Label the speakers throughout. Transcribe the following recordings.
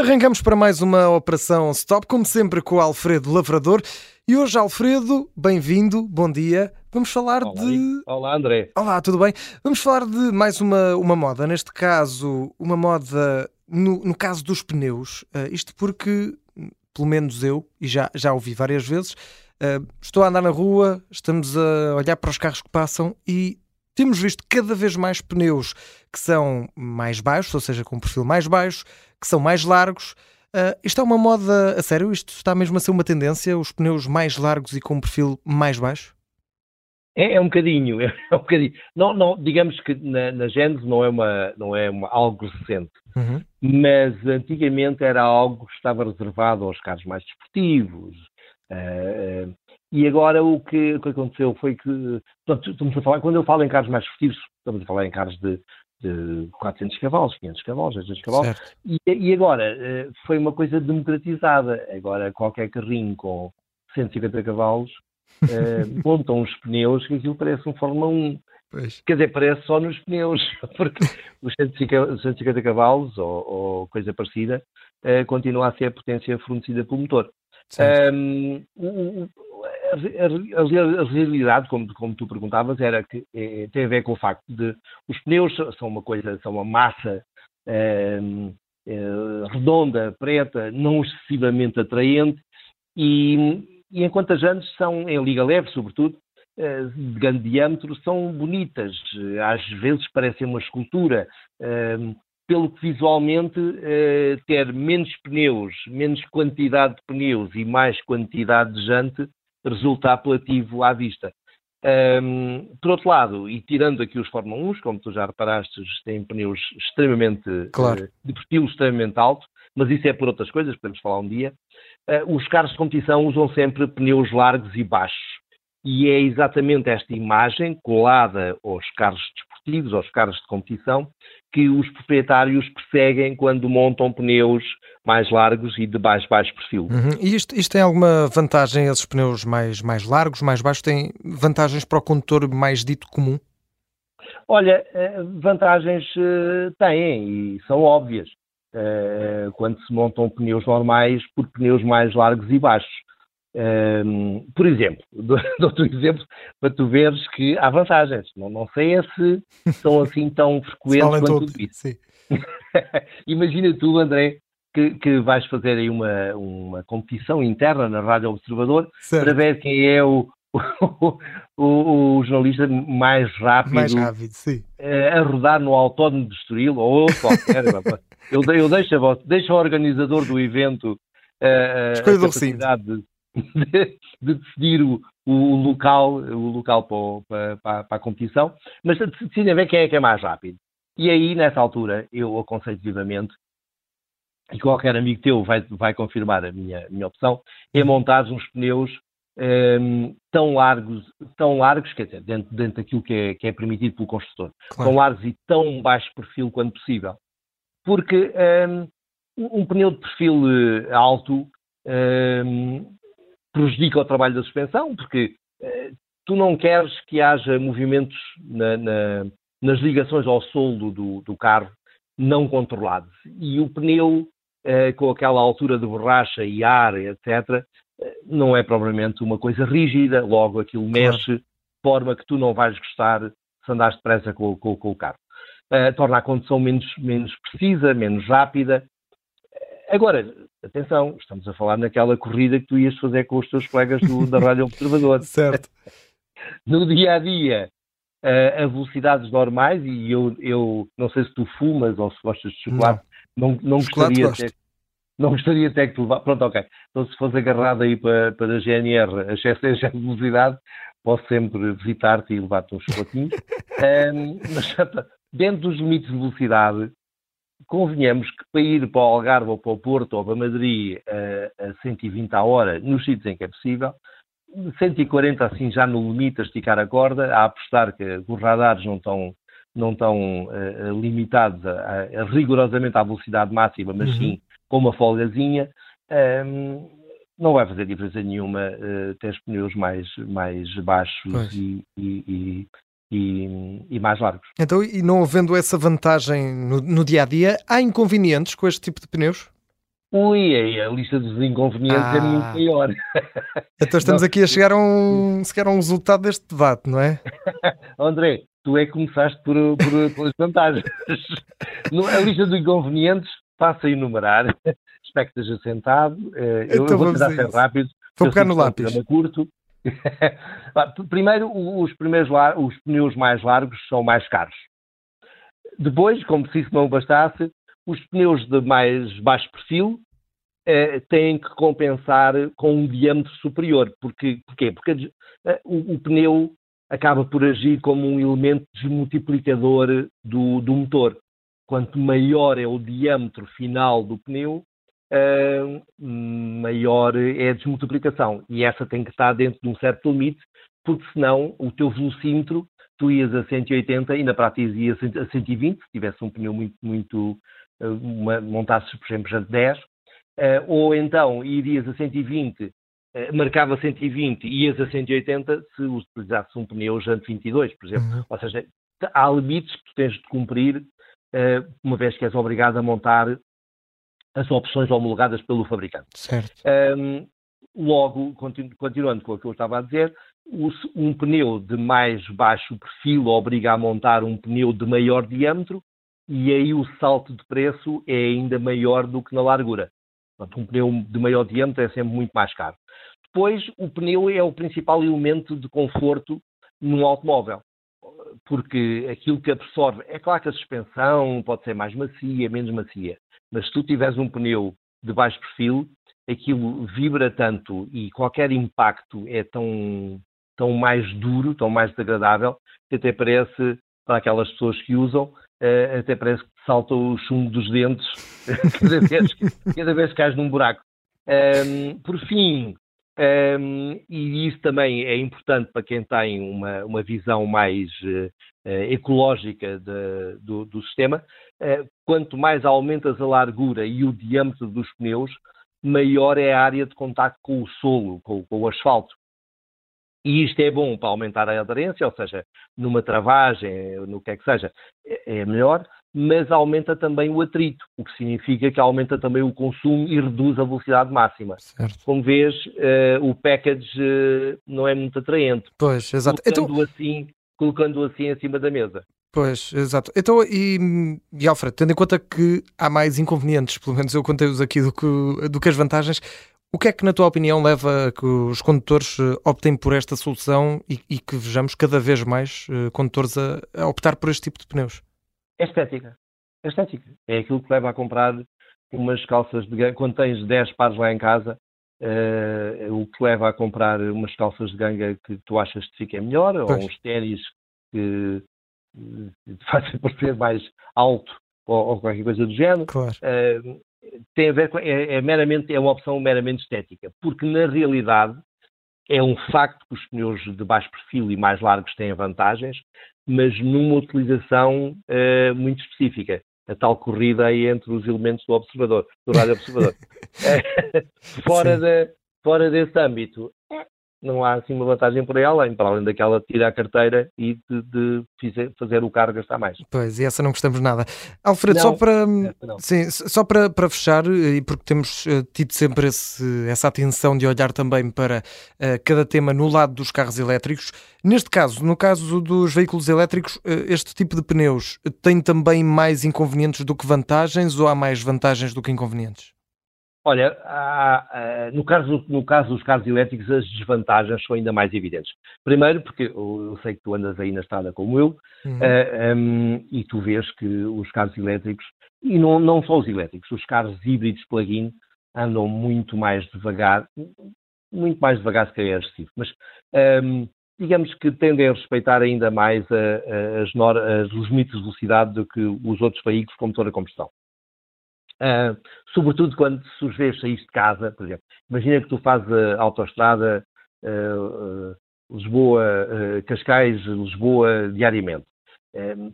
Speaker 1: Arrancamos para mais uma operação Stop, como sempre com o Alfredo Lavrador. E hoje, Alfredo, bem-vindo, bom dia. Vamos falar
Speaker 2: Olá,
Speaker 1: de.
Speaker 2: Olá, André.
Speaker 1: Olá, tudo bem? Vamos falar de mais uma, uma moda, neste caso, uma moda no, no caso dos pneus. Uh, isto porque, pelo menos eu, e já, já ouvi várias vezes, uh, estou a andar na rua, estamos a olhar para os carros que passam e temos visto cada vez mais pneus que são mais baixos, ou seja, com um perfil mais baixo, que são mais largos. Uh, isto é uma moda a sério? Isto está mesmo a ser uma tendência? Os pneus mais largos e com um perfil mais baixo?
Speaker 2: É, é um bocadinho, é um bocadinho. Não, não, digamos que na, na Gênesis não é, uma, não é uma, algo recente,
Speaker 1: uhum.
Speaker 2: mas antigamente era algo que estava reservado aos carros mais desportivos. Uh, e agora o que, o que, aconteceu foi que, portanto, estamos a falar, quando eu falo em carros mais desportivos, estamos a falar em carros de, de 400 cavalos, 500 cavalos, 600 cavalos, e, e, agora uh, foi uma coisa democratizada. Agora qualquer carrinho com 150 cavalos uh, montam os pneus que aquilo parece um Fórmula 1.
Speaker 1: Pois.
Speaker 2: Quer dizer, parece só nos pneus, porque os 150, 150 cavalos ou, ou, coisa parecida uh, continua a ser a potência fornecida pelo motor. Um, a, a, a, realidade, como, como, tu perguntavas, era que é, tem a ver com o facto de os pneus são uma coisa, são uma massa um, é, redonda, preta, não excessivamente atraente e, e enquanto as jantes são em liga leve, sobretudo, eh, de grande diâmetro, são bonitas, às vezes parecem uma escultura, ehm, pelo que visualmente eh, ter menos pneus, menos quantidade de pneus e mais quantidade de jante resulta apelativo à vista. Um, por outro lado, e tirando aqui os Fórmula 1, como tu já reparaste, têm pneus extremamente
Speaker 1: claro.
Speaker 2: uh, de perfil extremamente alto, mas isso é por outras coisas, podemos falar um dia. Uh, os carros de competição usam sempre pneus largos e baixos. E é exatamente esta imagem colada aos carros desportivos, aos carros de competição, que os proprietários perseguem quando montam pneus mais largos e de mais baixo perfil.
Speaker 1: Uhum. E isto, isto, tem alguma vantagem, esses pneus mais, mais largos, mais baixos, têm vantagens para o condutor mais dito comum?
Speaker 2: Olha, eh, vantagens eh, têm e são óbvias. Eh, quando se montam pneus normais por pneus mais largos e baixos. Um, por exemplo, dou-te um exemplo para tu veres que há vantagens. Não, não sei é se são assim tão frequentes quanto. Imagina tu, André, que, que, vais fazer aí uma, uma competição interna na Rádio Observador
Speaker 1: certo.
Speaker 2: para ver quem é o, o, o, o, jornalista mais rápido,
Speaker 1: mais rápido
Speaker 2: uh, a rodar no autódromo de Estoril ou qualquer. eu, eu deixo, a, deixo ao organizador do evento uh, a capacidade de, de, de decidir o, o, local, o local para, para, para a competição, mas decidem ver quem é que é mais rápido. E aí, nessa altura, eu aconselho vivamente, e qualquer amigo teu vai, vai confirmar a minha, minha opção, é montar uns pneus um, tão largos, tão largos, quer dizer, dentro, dentro daquilo que é, que é permitido pelo construtor, claro. tão largos e tão baixo perfil quanto possível. Porque um, ehm, um pneu de perfil eh, alto um, prejudica o trabalho da suspensão, porque uh, tu não queres que haja movimentos na, na, nas ligações ao soldo do, do, carro não controlados. E o pneu, uh, com aquela altura de borracha e ar, etc., uh, não é propriamente uma coisa rígida, logo aquilo mexe, de forma que tu não vais gostar se andares depressa com, com, com o carro. torna a condução menos, menos precisa, menos rápida. Agora, atenção, estamos a falar naquela corrida que tu ias fazer com os teus colegas do, da Rádio Observador.
Speaker 1: certo.
Speaker 2: No dia a dia, uh, a velocidades normais, e eu, eu não sei se tu fumas ou se gostas de chocolate, não, não, não gostaria até, não gostaria até que tu vá. Pronto, ok. Então, se fosse agarrado aí para, para a GNR a excesso de velocidade, posso sempre visitar-te e levar-te uns chocolatinhos. um, mas dentro dos limites de velocidade, convenhamos que para ir para o Algarve ou para o Porto ou para Madrid a, a 120 a hora, nos sítios em que é possível, 140 assim já no limite a esticar a corda, a apostar que os radares não estão, não estão uh, limitados a, a, rigorosamente à velocidade máxima, mas uhum. sim com uma folgazinha, um, ehm, não vai fazer diferença nenhuma uh, ter os pneus mais, mais baixos e, e, e, e, e, mais largos.
Speaker 1: Então, e não havendo essa vantagem no, no, dia a dia, há inconvenientes com este tipo de pneus?
Speaker 2: Ui, a lista dos inconvenientes ah. é muito ah. maior.
Speaker 1: Então estamos aqui a chegar a um, se a um resultado deste debate, não é?
Speaker 2: André, tu é que começaste por, por, pelas vantagens. a lista dos inconvenientes passa a enumerar. Espero que esteja sentado. Eh, eu, então, vou tentar ser rápido.
Speaker 1: Vou pegar no lápis.
Speaker 2: Curto. Primeiro, os, primeiros, os pneus mais largos são mais caros. Depois, como se isso não bastasse, os pneus de mais baixo perfil eh, têm que compensar com um diâmetro superior. Porque, porquê? Porque eh, o, o, pneu acaba por agir como um elemento desmultiplicador do, do motor. Quanto maior é o diâmetro final do pneu, uh, maior é a desmultiplicação. E essa tem que estar dentro de um certo limite, porque senão o teu velocímetro, tu ias a 180 e na prática ias a 120, se tivesse um pneu muito, muito uh, uma, montasses, por exemplo, já de 10, uh, ou então irias a 120, uh, marcava 120 e ias a 180 se utilizasses um pneu já de 22, por exemplo. Uhum. Ou seja, há limites que tu tens de cumprir, uma vez que és obrigado a montar as opções homologadas pelo fabricante.
Speaker 1: Certo.
Speaker 2: Um, logo, continu, continuando com o que eu estava a dizer, um pneu de mais baixo perfil obriga a montar um pneu de maior diâmetro e aí o salto de preço é ainda maior do que na largura. Portanto, um pneu de maior diâmetro é sempre muito mais caro. Depois, o pneu é o principal elemento de conforto num automóvel, porque aquilo que absorve, é claro que a suspensão pode ser mais macia, menos macia, mas se tu tiveres um pneu de baixo perfil, aquilo vibra tanto e qualquer impacto é tão, tão mais duro, tão mais desagradável, que até parece, para aquelas pessoas que usam, uh, até parece que salta o chumbo dos dentes cada, vez, cada vez que cais num buraco. Um, por fim, um, e isso também é importante para quem tem uma, uma visão mais uh, ecológica de, do, do, sistema, quanto mais aumentas a largura e o diâmetro dos pneus, maior é a área de contato com o solo, com, com o asfalto. E isto é bom para aumentar a aderência, ou seja, numa travagem, no que é que seja, é, é melhor, mas aumenta também o atrito, o que significa que aumenta também o consumo e reduz a velocidade máxima.
Speaker 1: Certo.
Speaker 2: Como vês, uh, o package uh, não é muito atraente.
Speaker 1: Pois, exato.
Speaker 2: Colocando, então... assim, colocando assim em cima da mesa.
Speaker 1: Pois, exato. Então, e, e Alfred, tendo em conta que há mais inconvenientes, pelo menos eu contei-os aqui do que, do que as vantagens, o que é que, na tua opinião, leva a que os condutores eh, optem por esta solução e, e que vejamos cada vez mais uh, condutores a, a, optar por este tipo de pneus?
Speaker 2: É estética. É estética. É aquilo que leva a comprar umas calças de ganga. Quando tens 10 pares lá em casa, uh, o que leva a comprar umas calças de ganga que tu achas que fiquem melhor, pois. ou uns ténis que fazem parecer mais alto, ou, ou, qualquer coisa do género.
Speaker 1: Claro.
Speaker 2: Uh, tem a ver com, é, é, meramente, é uma opção meramente estética, porque na realidade é um facto que os pneus de baixo perfil e mais largos têm vantagens, mas numa utilização uh, muito específica. A tal corrida aí entre os elementos do observador, do rádio observador. fora, de, fora desse âmbito, não há assim uma vantagem por aí além, para além daquela de tirar a carteira e de, de fazer o carro gastar mais.
Speaker 1: Pois, e essa não gostamos nada. Alfredo, não, só para sim, só para, para fechar, e porque temos uh, tido sempre esse, essa atenção de olhar também para uh, cada tema no lado dos carros elétricos, neste caso, no caso dos veículos elétricos, uh, este tipo de pneus tem também mais inconvenientes do que vantagens ou há mais vantagens do que inconvenientes?
Speaker 2: Olha, há, há, no, caso, no caso dos carros elétricos, as desvantagens são ainda mais evidentes. Primeiro, porque eu, eu sei que tu andas aí na estrada como eu, uhum. uh, eh, um, e tu vês que os carros elétricos, e não, não só os elétricos, os carros híbridos plug-in andam muito mais devagar, muito mais devagar se calhar é excessivo, mas um, digamos que tendem a respeitar ainda mais a, a, as, as, os limites de velocidade do que os outros veículos com motor a combustão. Uh, sobretudo quando vês sair de casa, por exemplo. Imagina que tu fazes a autoestrada uh, uh, Lisboa-Cascais, Lisboa diariamente.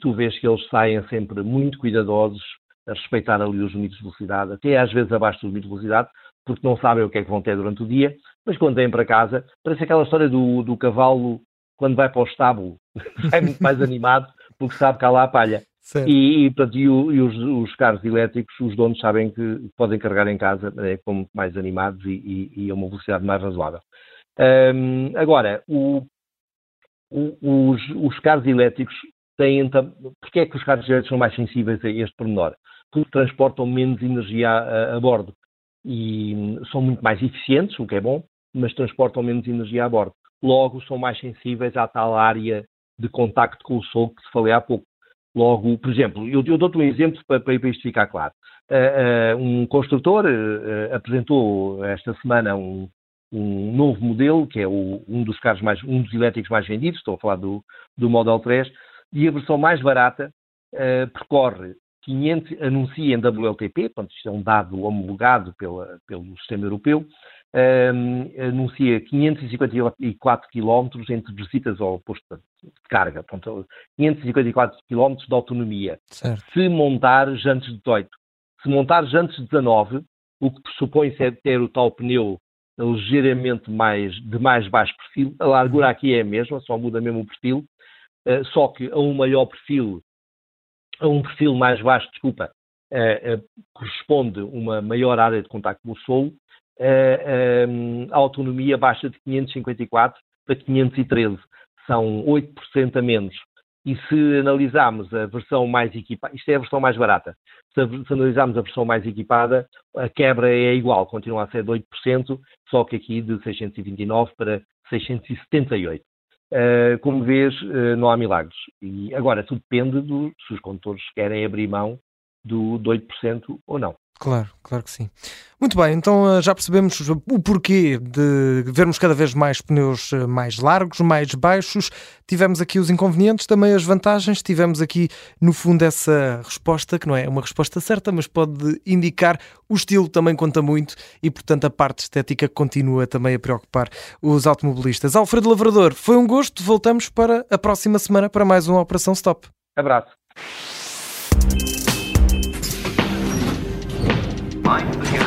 Speaker 2: tu vês que eles saem sempre muito cuidadosos a respeitar ali os limites de velocidade, até às vezes abaixo dos limites de velocidade, porque não sabem o que é que vão ter durante o dia, mas quando vêm para casa, parece aquela história do, do cavalo quando vai para o estábulo, vai muito mais animado porque sabe que há lá a palha. E, e, portanto, e, o, e os, os, carros elétricos, os donos sabem que podem carregar em casa é, como mais animados e, e, a uma velocidade mais razoável. Agora, o, o, os, os, carros elétricos têm. Porquê é que os carros elétricos são mais sensíveis a este pormenor? Porque transportam menos energia a, a bordo e são muito mais eficientes, o que é bom, mas transportam menos energia a bordo. Logo, são mais sensíveis à tal área de contacto com o sol que se falei há pouco. Logo, por exemplo, eu, eu dou-te um exemplo para, para, isto ficar claro. Uh, uh, um construtor uh, apresentou esta semana um, um, novo modelo, que é o, um dos carros mais, um dos elétricos mais vendidos, estou a falar do, do Model 3, e a versão mais barata percorre 500, anuncia em WLTP, portanto isto é um dado homologado pela, pelo sistema europeu, um, anuncia 554 km entre visitas ao posto de carga, portanto, 554 km de autonomia. Certo. Se montar jantes de 18. Se montar jantes de 19, o que pressupõe é ter o tal pneu ligeiramente mais, de mais baixo perfil, a largura aqui é a mesma, só muda mesmo o perfil, uh, só que a um maior perfil, a um perfil mais baixo, desculpa, uh, uh, corresponde uma maior área de contacto com o solo, a autonomia baixa de 554 para 513. São 8% a menos. E se analisarmos a versão mais equipada, isto é a versão mais barata, se, analisarmos a versão mais equipada, a quebra é igual, continua a ser de 8%, só que aqui de 629 para 678. Uh, como vês, uh, não há milagres. E agora, tudo depende do, se os condutores querem abrir mão do, do 8% ou não.
Speaker 1: Claro, claro que sim. Muito bem, então eh, já percebemos o porquê de vermos cada vez mais pneus eh, mais largos, mais baixos. Tivemos aqui os inconvenientes, também as vantagens. Tivemos aqui, no fundo, essa resposta, que não é uma resposta certa, mas pode indicar o estilo também conta muito e, portanto, a parte estética continua também a preocupar os automobilistas. Alfredo Lavrador, foi um gosto. Voltamos para a próxima semana para mais uma Operação Stop.
Speaker 2: Abraço.
Speaker 3: Fine.